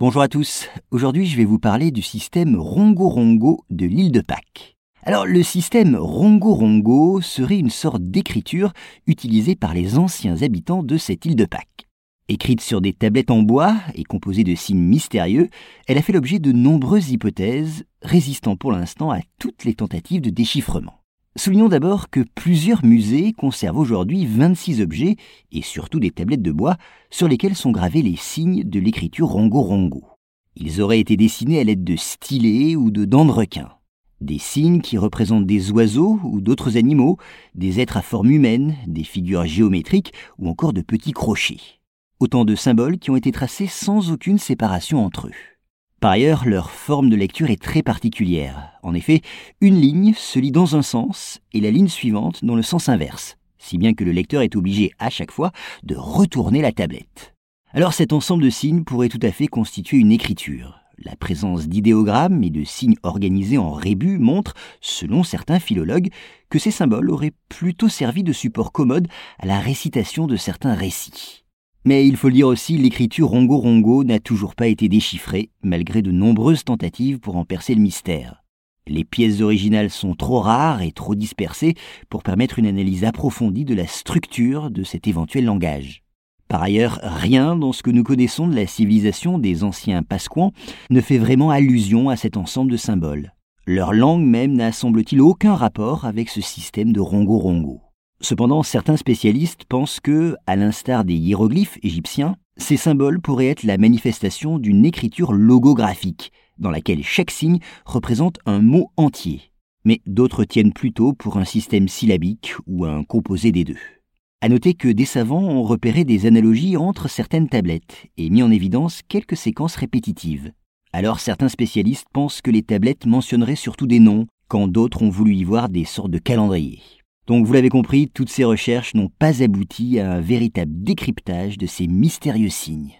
Bonjour à tous. Aujourd'hui, je vais vous parler du système Rongo-Rongo de l'île de Pâques. Alors, le système Rongo-Rongo serait une sorte d'écriture utilisée par les anciens habitants de cette île de Pâques. Écrite sur des tablettes en bois et composée de signes mystérieux, elle a fait l'objet de nombreuses hypothèses, résistant pour l'instant à toutes les tentatives de déchiffrement. Soulignons d'abord que plusieurs musées conservent aujourd'hui 26 objets, et surtout des tablettes de bois, sur lesquelles sont gravés les signes de l'écriture Rongo-Rongo. Ils auraient été dessinés à l'aide de stylets ou de dents de requin. Des signes qui représentent des oiseaux ou d'autres animaux, des êtres à forme humaine, des figures géométriques ou encore de petits crochets. Autant de symboles qui ont été tracés sans aucune séparation entre eux. Par ailleurs, leur forme de lecture est très particulière. En effet, une ligne se lit dans un sens et la ligne suivante dans le sens inverse, si bien que le lecteur est obligé à chaque fois de retourner la tablette. Alors cet ensemble de signes pourrait tout à fait constituer une écriture. La présence d'idéogrammes et de signes organisés en rébus montre, selon certains philologues, que ces symboles auraient plutôt servi de support commode à la récitation de certains récits. Mais il faut le dire aussi, l'écriture Rongo-Rongo n'a toujours pas été déchiffrée, malgré de nombreuses tentatives pour en percer le mystère. Les pièces originales sont trop rares et trop dispersées pour permettre une analyse approfondie de la structure de cet éventuel langage. Par ailleurs, rien dans ce que nous connaissons de la civilisation des anciens Pasquans ne fait vraiment allusion à cet ensemble de symboles. Leur langue même n'a semble-t-il aucun rapport avec ce système de Rongo-Rongo. Cependant, certains spécialistes pensent que, à l'instar des hiéroglyphes égyptiens, ces symboles pourraient être la manifestation d'une écriture logographique, dans laquelle chaque signe représente un mot entier. Mais d'autres tiennent plutôt pour un système syllabique ou un composé des deux. À noter que des savants ont repéré des analogies entre certaines tablettes et mis en évidence quelques séquences répétitives. Alors certains spécialistes pensent que les tablettes mentionneraient surtout des noms, quand d'autres ont voulu y voir des sortes de calendriers. Donc vous l'avez compris, toutes ces recherches n'ont pas abouti à un véritable décryptage de ces mystérieux signes.